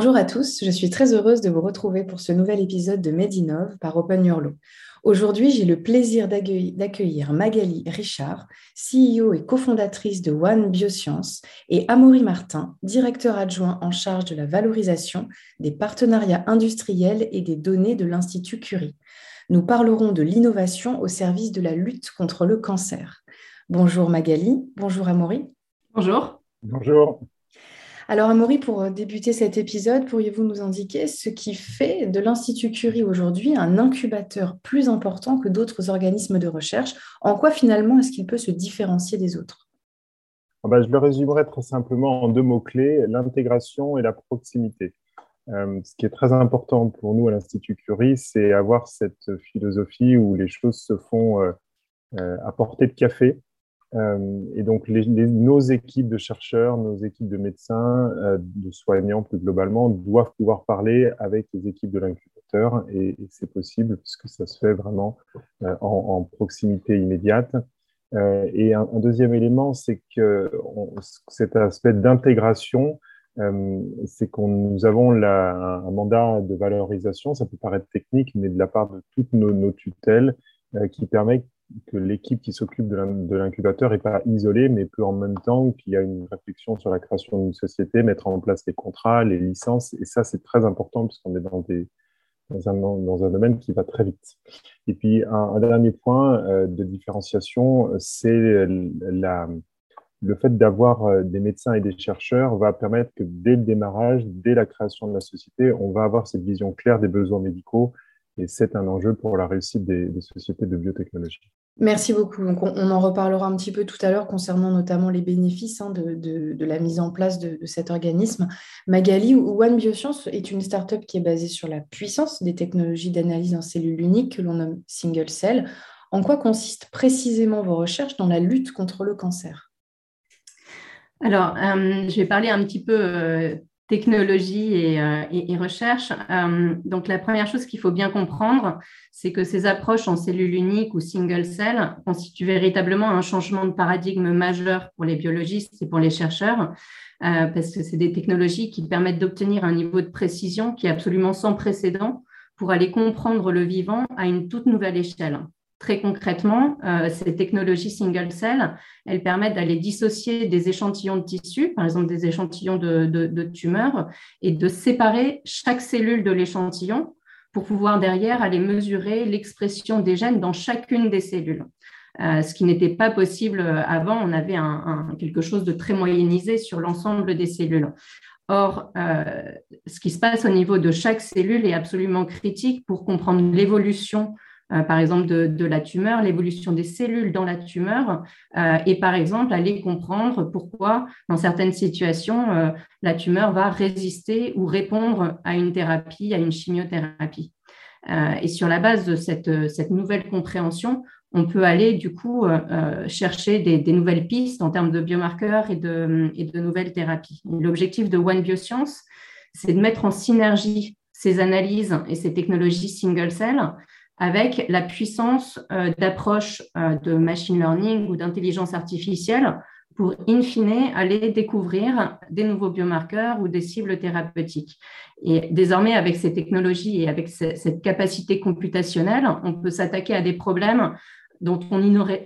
Bonjour à tous, je suis très heureuse de vous retrouver pour ce nouvel épisode de Medinov par Open Your Aujourd'hui, j'ai le plaisir d'accueillir Magali Richard, CEO et cofondatrice de One Bioscience, et Amaury Martin, directeur adjoint en charge de la valorisation des partenariats industriels et des données de l'Institut Curie. Nous parlerons de l'innovation au service de la lutte contre le cancer. Bonjour Magali, bonjour Amaury. Bonjour. Bonjour. Alors, Amaury, pour euh, débuter cet épisode, pourriez-vous nous indiquer ce qui fait de l'Institut Curie aujourd'hui un incubateur plus important que d'autres organismes de recherche? En quoi finalement est-ce qu'il peut se différencier des autres? Ah bah, Je le résumerai très simplement en deux mots-clés, l'intégration et la proximité. Euh, ce qui est très important pour nous à l'Institut Curie, c'est avoir cette philosophie où les choses se font euh, à portée de café, euh, et donc, nos équipes de chercheurs, nos équipes de médecins, euh, de soignants plus globalement, doivent pouvoir parler avec les équipes de l'incubateur et, c'est possible puisque ça se fait vraiment euh, en, proximité immédiate. et un, deuxième élément, c'est que cet aspect d'intégration, c'est qu'on nous avons un mandat de valorisation, ça peut paraître technique, mais de la part de toutes nos, nos tutelles, qui permet que l'équipe qui s'occupe de l'incubateur n'est pas isolée, mais peut en même temps qu'il y a une réflexion sur la création d'une société, mettre en place les contrats, les licences. Et ça, c'est très important puisqu'on est dans, des, un, domaine qui va très vite. Et puis, un, dernier point euh, de différenciation, c'est la, le fait d'avoir euh, des médecins et des chercheurs va permettre que dès le démarrage, dès la création de la société, on va avoir cette vision claire des besoins médicaux et c'est un enjeu pour la réussite des, sociétés de biotechnologie. Merci beaucoup. Donc on, en reparlera un petit peu tout à l'heure concernant notamment les bénéfices hein, de, la mise en place de, cet organisme. Magali, One Bioscience est une start-up qui est basée sur la puissance des technologies d'analyse en cellules uniques que l'on nomme single cell. En quoi consistent précisément vos recherches dans la lutte contre le cancer? Alors, euh, je vais parler un petit peu euh, technologie et, euh, recherche. Euh, donc, la première chose qu'il faut bien comprendre, c'est que ces approches en cellules uniques ou single cell constituent véritablement un changement de paradigme majeur pour les biologistes et pour les chercheurs, euh, parce que c'est des technologies qui permettent d'obtenir un niveau de précision qui est absolument sans précédent pour aller comprendre le vivant à une toute nouvelle échelle. Très concrètement, euh, ces technologies single cell, elles permettent d'aller dissocier des échantillons de tissu, par exemple des échantillons de, tumeurs, et de séparer chaque cellule de l'échantillon pour pouvoir derrière aller mesurer l'expression des gènes dans chacune des cellules. Euh, ce qui n'était pas possible avant, on avait quelque chose de très moyennisé sur l'ensemble des cellules. Or, euh, ce qui se passe au niveau de chaque cellule est absolument critique pour comprendre l'évolution euh, par exemple de, la tumeur, l'évolution des cellules dans la tumeur, euh, et par exemple aller comprendre pourquoi, dans certaines situations, euh, la tumeur va résister ou répondre à une thérapie, à une chimiothérapie. et sur la base de cette, nouvelle compréhension, on peut aller du coup chercher des, nouvelles pistes en termes de biomarqueurs et de, et de nouvelles thérapies. L'objectif de One Bioscience, c'est de mettre en synergie ces analyses et ces technologies single cell avec la puissance euh, d'approche euh, de machine learning ou d'intelligence artificielle pour, in fine, aller découvrir des nouveaux biomarqueurs ou des cibles thérapeutiques. Et désormais, avec ces technologies et avec cette capacité computationnelle, on peut s'attaquer à des problèmes dont on ignorait,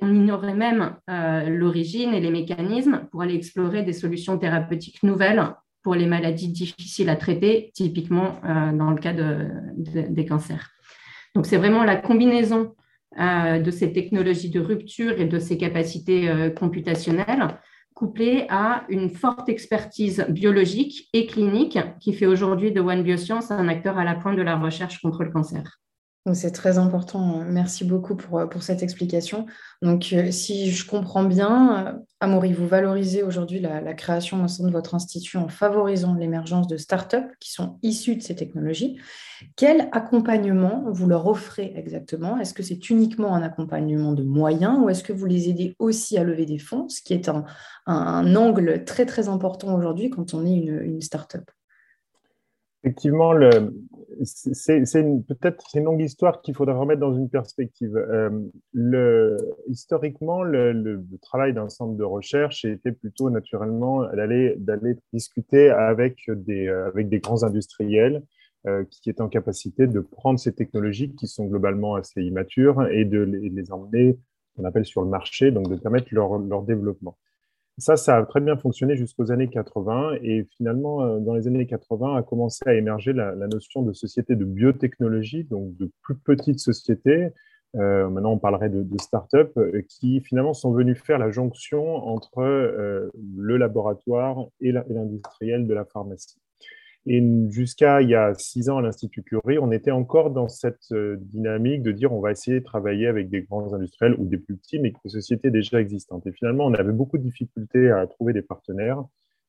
même euh, l'origine et les mécanismes pour aller explorer des solutions thérapeutiques nouvelles pour les maladies difficiles à traiter, typiquement dans le cas des cancers. Donc, c'est vraiment la combinaison euh, de ces technologies de rupture et de ces capacités euh, computationnelles couplées à une forte expertise biologique et clinique qui fait aujourd'hui de One Bioscience un acteur à la pointe de la recherche contre le cancer. C'est très important. Merci beaucoup pour, pour cette explication. Donc, euh, si je comprends bien, euh, Amaury, vous valorisez aujourd'hui la, création au sein de votre institut en favorisant l'émergence de startups qui sont issues de ces technologies. Quel accompagnement vous leur offrez exactement? Est-ce que c'est uniquement un accompagnement de moyens ou est-ce que vous les aidez aussi à lever des fonds, ce qui est un, un, angle très très important aujourd'hui quand on est une, une startup? Effectivement, le, c'est peut-être une longue histoire qu'il faudrait remettre dans une perspective. le, historiquement, le, travail d'un centre de recherche était plutôt naturellement d'aller discuter avec des, avec des grands industriels qui étaient en capacité de prendre ces technologies qui sont globalement assez immatures et de les, emmener, appelle sur le marché, donc de permettre leur développement. Ça, ça a très bien fonctionné jusqu'aux années 80. Et finalement, euh, dans les années 80, a commencé à émerger la, notion de société de biotechnologie, donc de plus petites sociétés. Euh, maintenant, on parlerait de, start-up euh, qui finalement sont venus faire la jonction entre le laboratoire et l'industriel de la pharmacie. Et jusqu'à il y a six ans à l'Institut Curie, on était encore dans cette euh, dynamique de dire on va essayer de travailler avec des grands industriels ou des plus petits, mais des sociétés déjà existantes. Et finalement, on avait beaucoup de difficultés à trouver des partenaires,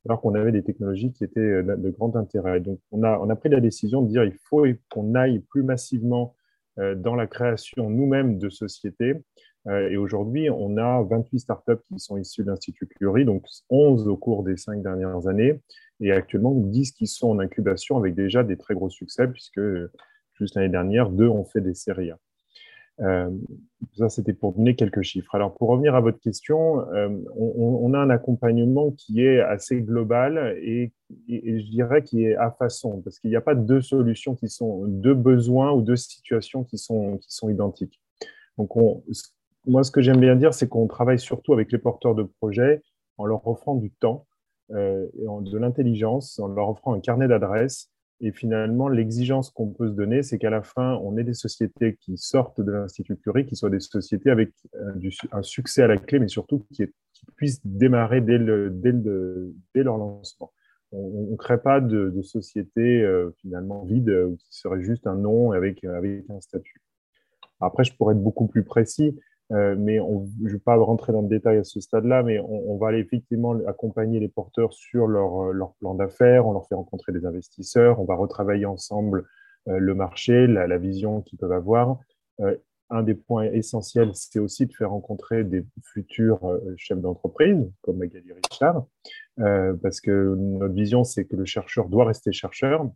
alors qu'on avait des technologies qui étaient euh, de grand intérêt. Donc, on a, on a pris la décision de dire il faut qu'on aille plus massivement euh, dans la création nous-mêmes de sociétés. Et aujourd'hui, on a 28 startups qui sont issues de l'Institut Curie, donc 11 au cours des cinq dernières années et actuellement 10 qui sont en incubation avec déjà des très gros succès, puisque juste l'année dernière, deux ont fait des séries. Euh, ça, c'était pour donner quelques chiffres. Alors, pour revenir à votre question, euh, on, a un accompagnement qui est assez global et, je dirais qui est à façon, parce qu'il n'y a pas deux solutions qui sont, deux besoins ou deux situations qui sont, qui sont identiques. Donc, moi, ce que j'aime bien dire, c'est qu'on travaille surtout avec les porteurs de projets en leur offrant du temps euh, de l'intelligence en leur offrant un carnet d'adresses. Et finalement, l'exigence qu'on peut se donner, c'est qu'à la fin, on ait des sociétés qui sortent de l'Institut Curie, qui soient des sociétés avec euh, un succès à la clé, mais surtout qui, puissent démarrer dès, le, dès, dès leur lancement. On ne crée pas de, de société euh, finalement vide qui serait juste un nom avec un statut. Après, je pourrais être beaucoup plus précis. Euh, mais je ne vais pas rentrer dans le détail à ce stade-là, mais on, va effectivement accompagner les porteurs sur leur, euh, leur plan d'affaires, on leur fait rencontrer des investisseurs, on va retravailler ensemble euh, le marché, la, vision qu'ils peuvent avoir. un des points essentiels, c'est aussi de faire rencontrer des futurs chefs d'entreprise, comme Magali Richard, parce que notre vision, c'est que le chercheur doit rester chercheur.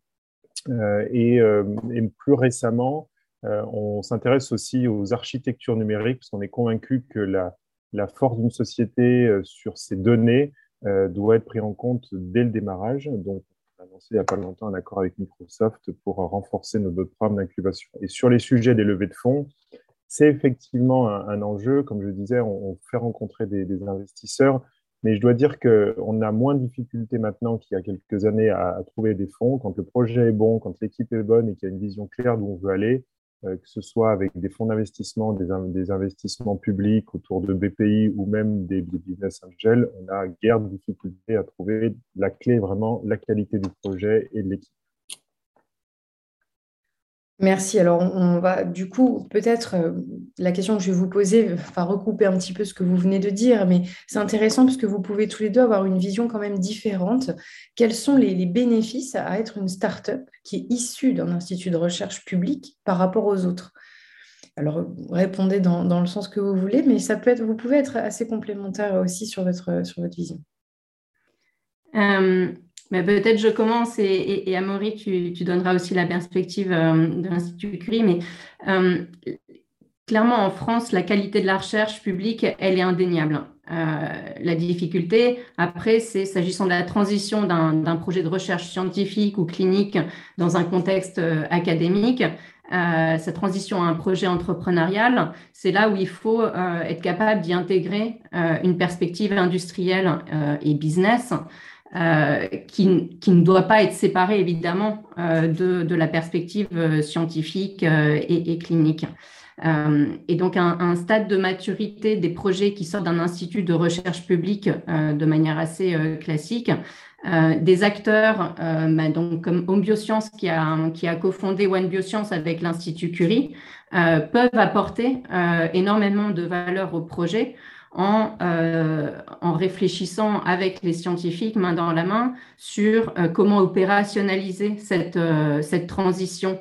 et, plus récemment, on s'intéresse aussi aux architectures numériques parce qu'on est convaincu que la, force d'une société euh, sur ces données euh, doit être prise en compte dès le démarrage. Donc, on a annoncé il n'y a pas longtemps un accord avec Microsoft pour renforcer notre programme d'incubation. Et sur les sujets des levées de fonds, c'est effectivement un, enjeu. Comme je disais, on, fait rencontrer des, investisseurs, mais je dois dire qu'on a moins de difficultés maintenant qu'il y a quelques années à, trouver des fonds. Quand le projet est bon, quand l'équipe est bonne et qu'il y a une vision claire d'où on veut aller, euh, que ce soit avec des fonds d'investissement, des, investissements publics autour de BPI ou même des, des, business angels, on a guère de difficulté à trouver la clé vraiment la qualité du projet et de l'équipe. Merci. Alors, on va du coup, peut-être euh, la question que je vais vous poser va recouper un petit peu ce que vous venez de dire, mais c'est intéressant parce que vous pouvez tous les deux avoir une vision quand même différente. Quels sont les, bénéfices à être une start-up qui est issue d'un institut de recherche public par rapport aux autres? Alors, répondez dans, le sens que vous voulez, mais ça peut être, vous pouvez être assez complémentaire aussi sur votre, sur votre vision. Euh, peut-être je commence et, et, Amaury, tu, donneras aussi la perspective euh, de l'Institut Curie. Mais euh, clairement, en France, la qualité de la recherche publique, elle est indéniable. Euh, la difficulté, après, c'est s'agissant de la transition d'un projet de recherche scientifique ou clinique dans un contexte académique. cette transition à un projet entrepreneurial, c'est là où il faut être capable d'y intégrer une perspective industrielle et business. Euh, qui, qui, ne doit pas être séparé évidemment euh, de, de, la perspective euh, scientifique et, et, clinique. et donc un, un, stade de maturité des projets qui sortent d'un institut de recherche publique de manière assez classique. des acteurs bah, donc comme Home Bioscience qui a, qui a cofondé One Bioscience avec l'Institut Curie peuvent apporter énormément de valeur au projet euh, en, réfléchissant avec les scientifiques main dans la main sur euh, comment opérationnaliser cette, euh, cette transition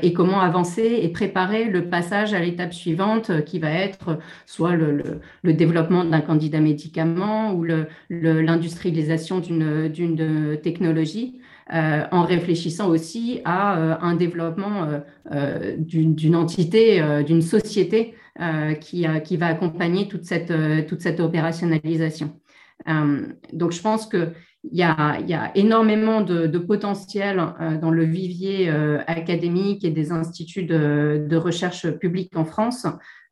et comment avancer et préparer le passage à l'étape suivante qui va être soit le, le, développement d'un candidat médicament ou l'industrialisation d'une technologie. en réfléchissant aussi à un développement d'une entité, d'une société qui, qui, va accompagner toute cette, toute cette opérationnalisation. donc, je pense que il y, a, énormément de, potentiel euh, dans le vivier euh, académique et des instituts de, recherche publique en France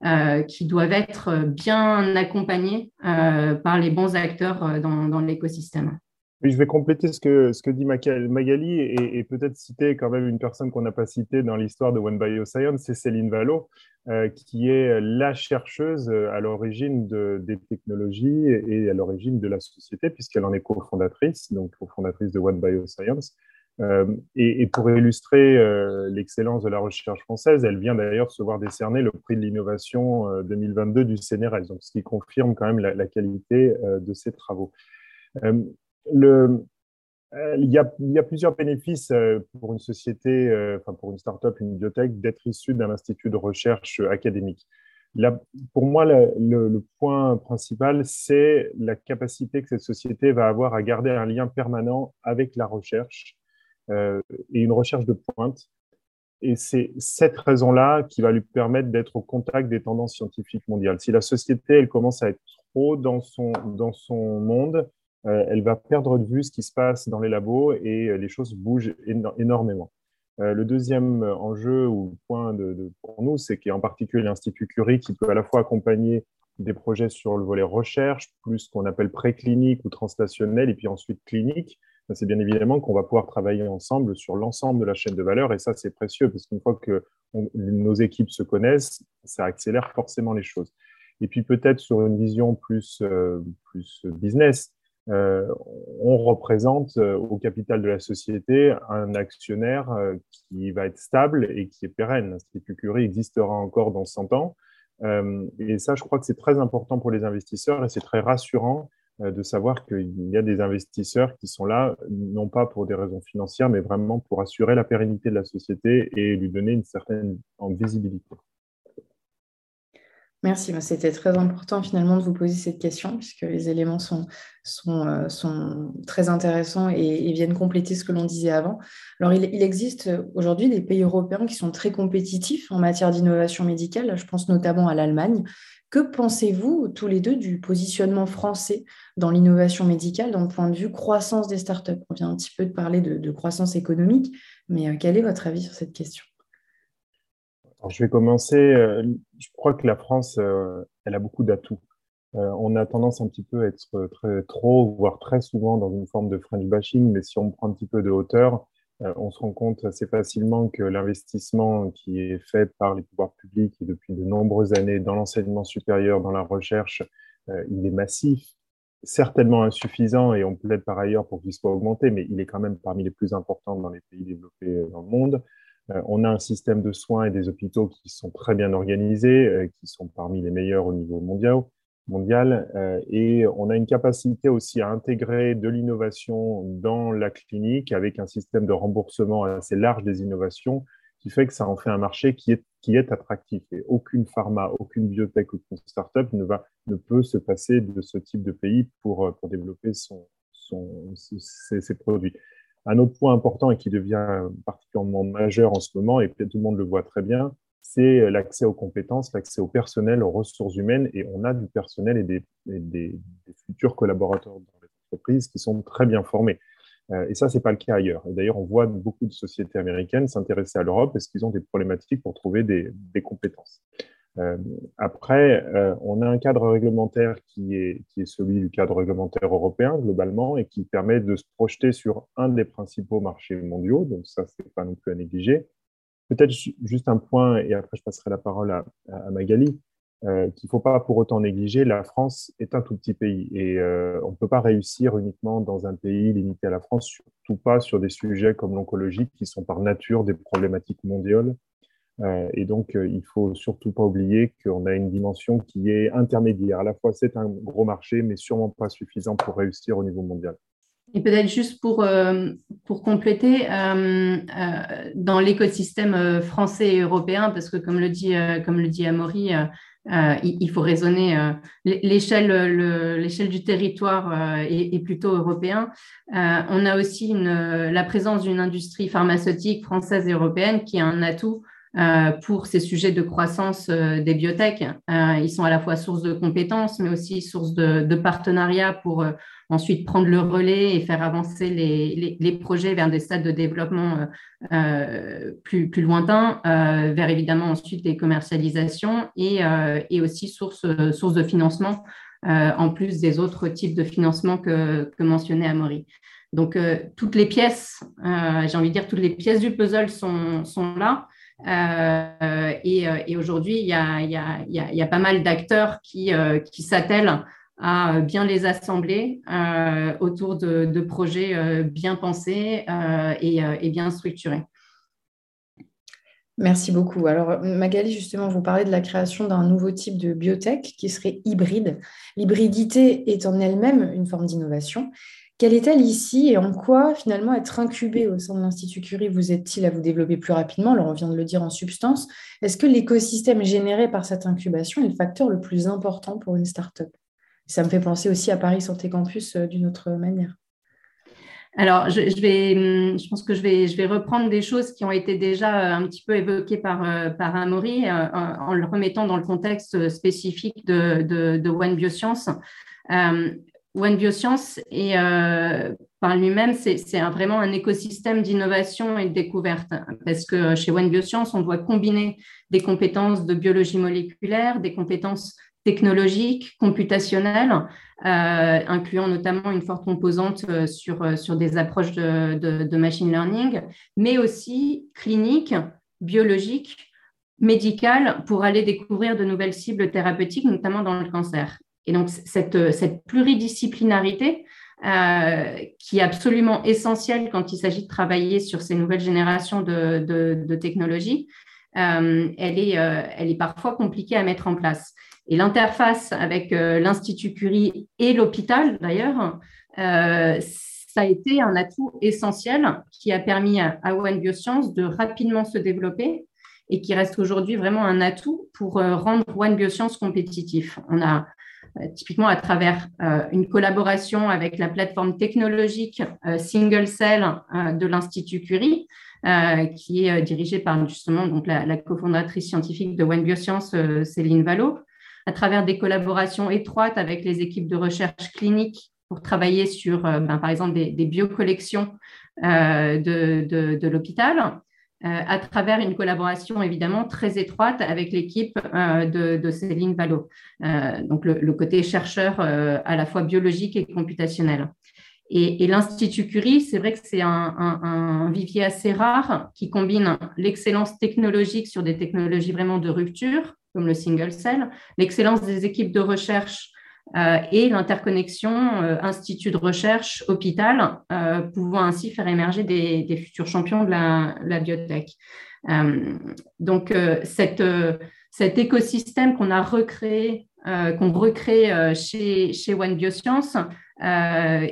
euh, qui doivent être bien accompagnés par les bons acteurs dans l'écosystème. Je vais compléter ce que, ce que dit Magali et, peut-être citer quand même une personne qu'on n'a pas citée dans l'histoire de One Bioscience, c'est Céline Vallot, euh, qui est la chercheuse à l'origine de, des technologies et à l'origine de la société, puisqu'elle en est cofondatrice, donc cofondatrice de One Bioscience. Euh, et, pour illustrer euh, l'excellence de la recherche française, elle vient d'ailleurs se voir décerner le prix de l'innovation 2022 du CNRS, donc ce qui confirme quand même la qualité de ses travaux euh, il, y a, plusieurs bénéfices euh, pour une société, euh, enfin pour une start-up, une biotech, d'être issue d'un institut de recherche académique. Pour moi, le, point principal, c'est la capacité que cette société va avoir à garder un lien permanent avec la recherche et une recherche de pointe. Et c'est cette raison-là qui va lui permettre d'être au contact des tendances scientifiques mondiales. Si la société, elle commence à être trop dans son, dans son monde, euh, elle va perdre de vue ce qui se passe dans les labos et euh, les choses bougent énormément. Euh, le deuxième enjeu ou point pour nous, c'est qu'en particulier l'Institut Curie qui peut à la fois accompagner des projets sur le volet recherche, plus ce qu'on appelle préclinique ou translationnel, et puis ensuite clinique, c'est bien évidemment qu'on va pouvoir travailler ensemble sur l'ensemble de la chaîne de valeur, et ça c'est précieux, parce qu'une fois que nos équipes se connaissent, ça accélère forcément les choses. Et puis peut-être sur une vision plus, plus business, euh, on représente euh, au capital de la société un actionnaire euh, qui va être stable et qui est pérenne. L'Institut Curie existera encore dans 100 ans. et ça, je crois que c'est très important pour les investisseurs et c'est très rassurant de savoir qu'il y a des investisseurs qui sont là, non pas pour des raisons financières, mais vraiment pour assurer la pérennité de la société et lui donner une certaine visibilité. Merci, c'était très important finalement de vous poser cette question puisque les éléments sont, euh, très intéressants et, viennent compléter ce que l'on disait avant. Alors il, existe aujourd'hui des pays européens qui sont très compétitifs en matière d'innovation médicale, je pense notamment à l'Allemagne. Que pensez-vous tous les deux du positionnement français dans l'innovation médicale, dans le point de vue croissance des startups? On vient un petit peu de parler de croissance économique, mais euh, quel est votre avis sur cette question? Je vais commencer. Euh, je crois que la France, euh, elle a beaucoup d'atouts. Euh, on a tendance un petit peu à être trop, voire très souvent dans une forme de French bashing, mais si on prend un petit peu de hauteur, on se rend compte assez facilement que l'investissement qui est fait par les pouvoirs publics et depuis de nombreuses années dans l'enseignement supérieur, dans la recherche, il est massif, certainement insuffisant et on plaide par ailleurs pour qu'il soit augmenté, mais il est quand même parmi les plus importants dans les pays développés dans le monde. Euh, on a un système de soins et des hôpitaux qui sont très bien organisés, euh, qui sont parmi les meilleurs au niveau mondial, euh, et on a une capacité aussi à intégrer de l'innovation dans la clinique avec un système de remboursement assez large des innovations qui fait que ça en fait un marché qui est, attractif. Et aucune pharma, aucune biotech, aucune start-up ne, va, ne peut se passer de ce type de pays pour, développer ses produits. Un autre point important et qui devient particulièrement majeur en ce moment, et tout le monde le voit très bien, c'est l'accès aux compétences, l'accès au personnel, aux ressources humaines. Et on a du personnel et des, futurs collaborateurs dans les entreprises qui sont très bien formés. Euh, et ça, ce n'est pas le cas ailleurs. Et d'ailleurs, on voit beaucoup de sociétés américaines s'intéresser à l'Europe parce qu'ils ont des problématiques pour trouver des compétences. Euh, après, euh, on a un cadre réglementaire qui est, celui du cadre réglementaire européen globalement et qui permet de se projeter sur un des principaux marchés mondiaux. Donc ça, c'est pas non plus à négliger. Peut-être juste un point, et après je passerai la parole à, Magali, euh, qu'il ne faut pas pour autant négliger. La France est un tout petit pays et on ne peut pas réussir uniquement dans un pays limité à la France, surtout pas sur des sujets comme l'oncologie qui sont par nature des problématiques mondiales et donc, euh, il faut surtout pas oublier qu'on a une dimension qui est intermédiaire. À la fois, c'est un gros marché, mais sûrement pas suffisant pour réussir au niveau mondial. Et peut-être juste pour, euh, pour compléter, dans l'écosystème français et européen, parce que comme le dit, comme le dit Amaury, il, faut raisonner. L'échelle du territoire est, plutôt européen. on a aussi la présence d'une industrie pharmaceutique française et européenne qui est un atout euh, pour ces sujets de croissance euh, des biotech. Euh, ils sont à la fois source de compétences, mais aussi source de, partenariats pour ensuite prendre le relais et faire avancer les, projets vers des stades de développement plus, plus lointains, vers évidemment ensuite des commercialisations et, et aussi source, source de financement, en plus des autres types de financement que, que mentionnait Amaury. Donc, toutes les pièces, j'ai envie de dire, toutes les pièces du puzzle sont, sont là. Euh, et, aujourd'hui, il y a, pas mal d'acteurs qui, euh, s'attellent à bien les assembler euh, autour de, projets bien pensés et, bien structurés. Merci beaucoup. Alors, Magali, justement, vous parlez de la création d'un nouveau type de biotech qui serait hybride. L'hybridité est en elle-même une forme d'innovation. Quelle est-elle ici et en quoi, finalement, être incubé au sein de l'Institut Curie? Vous aide-t-il à vous développer plus rapidement? Alors, on vient de le dire en substance. Est-ce que l'écosystème généré par cette incubation est le facteur le plus important pour une start-up? Ça me fait penser aussi à Paris Santé Campus euh, d'une autre manière. Alors, je, vais, hum, pense que je vais, reprendre des choses qui ont été déjà euh, un petit peu évoquées par, euh, Amaury en le remettant dans le contexte spécifique de, de, One Bioscience. One Bioscience euh, par lui-même, c'est vraiment un écosystème d'innovation et de découverte. Parce que chez One Bioscience, on doit combiner des compétences de biologie moléculaire, des compétences technologiques, computationnelles, euh, incluant notamment une forte composante euh, sur, sur des approches de, de machine learning, mais aussi cliniques, biologiques, médicales, pour aller découvrir de nouvelles cibles thérapeutiques, notamment dans le cancer. Et donc, cette, cette pluridisciplinarité, euh, qui est absolument essentielle quand il s'agit de travailler sur ces nouvelles générations de, technologies, euh, elle, est, euh, elle est parfois compliquée à mettre en place. Et l'interface avec l'Institut Curie et l'hôpital, d'ailleurs, ça a été un atout essentiel qui a permis à, One Bioscience de rapidement se développer et qui reste aujourd'hui vraiment un atout pour rendre One Bioscience compétitif. On a euh, typiquement à travers euh, une collaboration avec la plateforme technologique euh, Single Cell de l'Institut Curie, qui est dirigée par justement donc, la, cofondatrice scientifique de One Bioscience, Céline Vallot, à travers des collaborations étroites avec les équipes de recherche clinique pour travailler sur, ben, par exemple, des, biocollections de, de l'hôpital, euh, à travers une collaboration évidemment très étroite avec l'équipe euh, de, Céline Vallot, euh, donc le, côté chercheur à la fois biologique et computationnel. Et, l'Institut Curie, c'est vrai que c'est un, vivier assez rare qui combine l'excellence technologique sur des technologies vraiment de rupture, comme le single cell, l'excellence des équipes de recherche euh, et l'interconnexion euh, institut de recherche hôpital, euh, pouvant ainsi faire émerger des, futurs champions de la, biotech. donc, cet écosystème qu'on a recréé, qu'on recrée chez, chez One Bioscience, euh,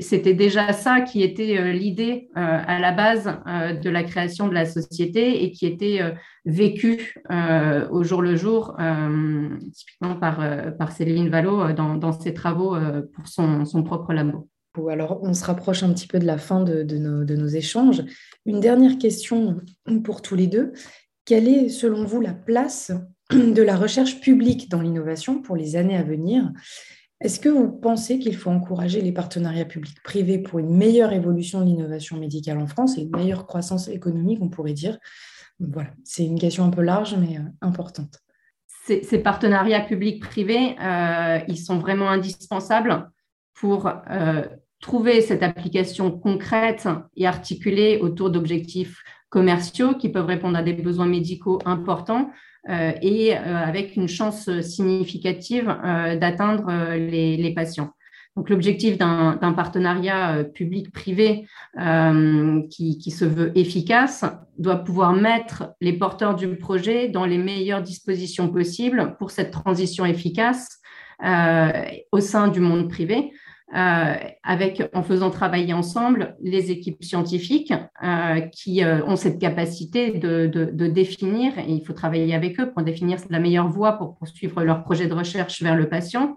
c'était déjà ça qui était euh, l'idée euh, à la base de la création de la société et qui était vécu au jour le jour, typiquement par, Céline Vallot dans, ses travaux pour son, propre labo. Alors, on se rapproche un petit peu de la fin de nos échanges. Une dernière question pour tous les deux. Quelle est, selon vous, la place de la recherche publique dans l'innovation pour les années à venir? Est-ce que vous pensez qu'il faut encourager les partenariats publics-privés pour une meilleure évolution de l'innovation médicale en France et une meilleure croissance économique, on pourrait dire? Voilà, c'est une question un peu large, mais euh, importante. Ces, partenariats publics-privés, euh, ils sont vraiment indispensables pour euh, trouver cette application concrète et articulée autour d'objectifs commerciaux qui peuvent répondre à des besoins médicaux importants, et euh, avec une chance significative euh, d'atteindre les, patients. Donc, l'objectif d'un partenariat public-privé qui, se veut efficace doit pouvoir mettre les porteurs du projet dans les meilleures dispositions possibles pour cette transition efficace au sein du monde privé. Euh, avec, en faisant travailler ensemble les équipes scientifiques euh, qui euh, ont cette capacité de, de, définir, et il faut travailler avec eux pour définir la meilleure voie pour poursuivre leur projet de recherche vers le patient,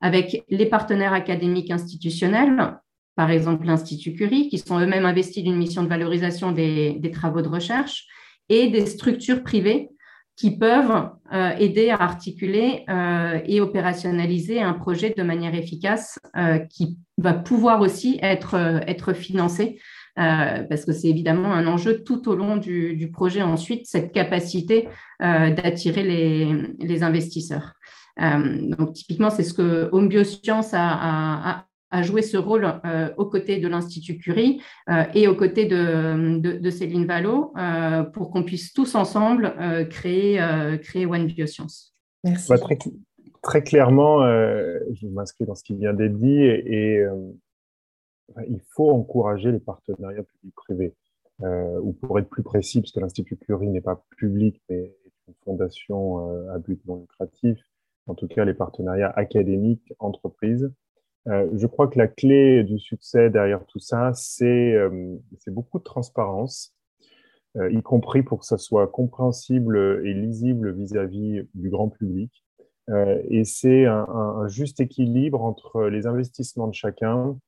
avec les partenaires académiques institutionnels, par exemple l'Institut Curie, qui sont eux-mêmes investis d'une mission de valorisation des, des, travaux de recherche, et des structures privées qui peuvent euh, aider à articuler euh, et opérationnaliser un projet de manière efficace euh, qui va pouvoir aussi être, être financé, parce que c'est évidemment un enjeu tout au long du, projet ensuite, cette capacité d'attirer les, les, investisseurs. donc typiquement, c'est ce que Home Bioscience a, a, a joué ce rôle euh, aux côtés de l'Institut Curie euh, et aux côtés de, de, Céline Vallot euh, pour qu'on puisse tous ensemble créer, créer One Bioscience. Merci. Bah, très, très, clairement, je m'inscris dans ce qui vient d'être dit et, il faut encourager les partenariats publics-privés. ou pour être plus précis, puisque l'Institut Curie n'est pas public, mais est une fondation à but non lucratif, en tout cas les partenariats académiques, entreprises, euh, je crois que la clé du succès derrière tout ça, c'est euh, beaucoup de transparence, euh, y compris pour que ça soit compréhensible et lisible vis-à-vis du grand public. et c'est un, un, juste équilibre entre les investissements de chacun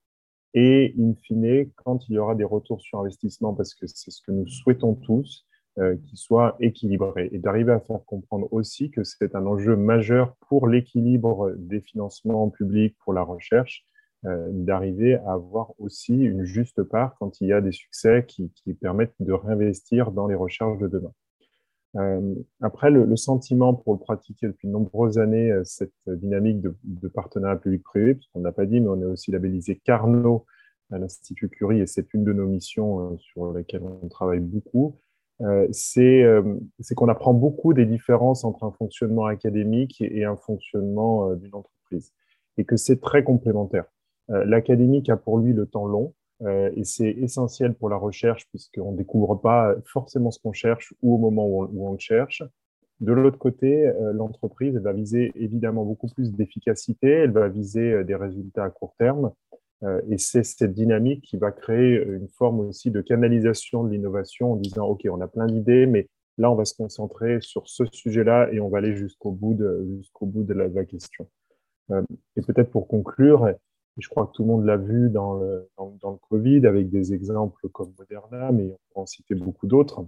et, in fine, quand il y aura des retours sur investissement, parce que c'est ce que nous souhaitons tous, euh, qui soit équilibré et d'arriver à faire comprendre aussi que c'est un enjeu majeur pour l'équilibre des financements publics pour la recherche, euh, d'arriver à avoir aussi une juste part quand il y a des succès qui, permettent de réinvestir dans les recherches de demain. Euh, après, le, sentiment pour le pratiquer depuis de nombreuses années, cette dynamique de, de partenariat public-privé, puisqu'on n'a pas dit, mais on est aussi labellisé Carnot à l'Institut Curie, et c'est une de nos missions sur lesquelles on travaille beaucoup. Euh, euh, c'est qu'on apprend beaucoup des différences entre un fonctionnement académique et un fonctionnement euh, d'une entreprise, et que c'est très complémentaire. L'académique a pour lui le temps long, et c'est essentiel pour la recherche puisqu'on ne découvre pas forcément ce qu'on cherche ou au moment où on, le cherche. De l'autre côté, l'entreprise va viser évidemment beaucoup plus d'efficacité, elle va viser des résultats à court terme, et c'est cette dynamique qui va créer une forme aussi de canalisation de l'innovation en disant, OK, on a plein d'idées, mais là, on va se concentrer sur ce sujet-là et on va aller jusqu'au bout de, bout de la, question. Euh, et peut-être pour conclure, je crois que tout le monde l'a vu dans le, Covid avec des exemples comme Moderna, mais on peut en citer beaucoup d'autres.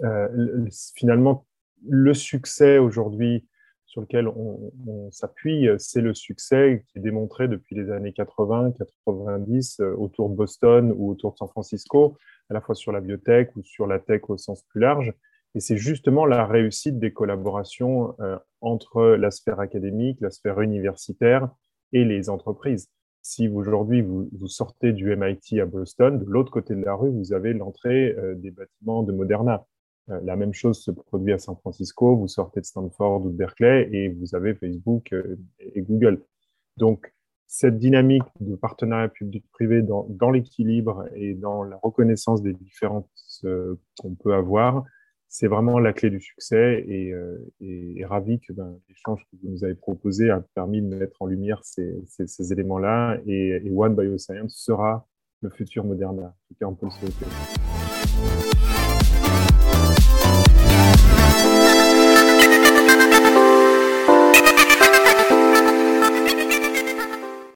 Euh, finalement, le succès aujourd'hui sur lequel on, s'appuie, c'est le succès qui est démontré depuis les années 80, 90 euh, autour de Boston ou autour de San Francisco, à la fois sur la biotech ou sur la tech au sens plus large. Et c'est justement la réussite des collaborations euh, entre la sphère académique, la sphère universitaire et les entreprises. Si aujourd'hui vous, sortez du MIT à Boston, de l'autre côté de la rue, vous avez l'entrée euh, des bâtiments de Moderna. Euh, la même chose se produit à San Francisco, vous sortez de Stanford ou de Berkeley et vous avez Facebook euh, et Google. Donc, cette dynamique de partenariat public-privé dans, l'équilibre et dans la reconnaissance des différences euh, qu'on peut avoir, c'est vraiment la clé du succès et, et, ravi que ben, l'échange que vous nous avez proposé a permis de mettre en lumière ces éléments-là et, et, One Bioscience sera le futur Moderna. En tout cas, on peut le souhaiter.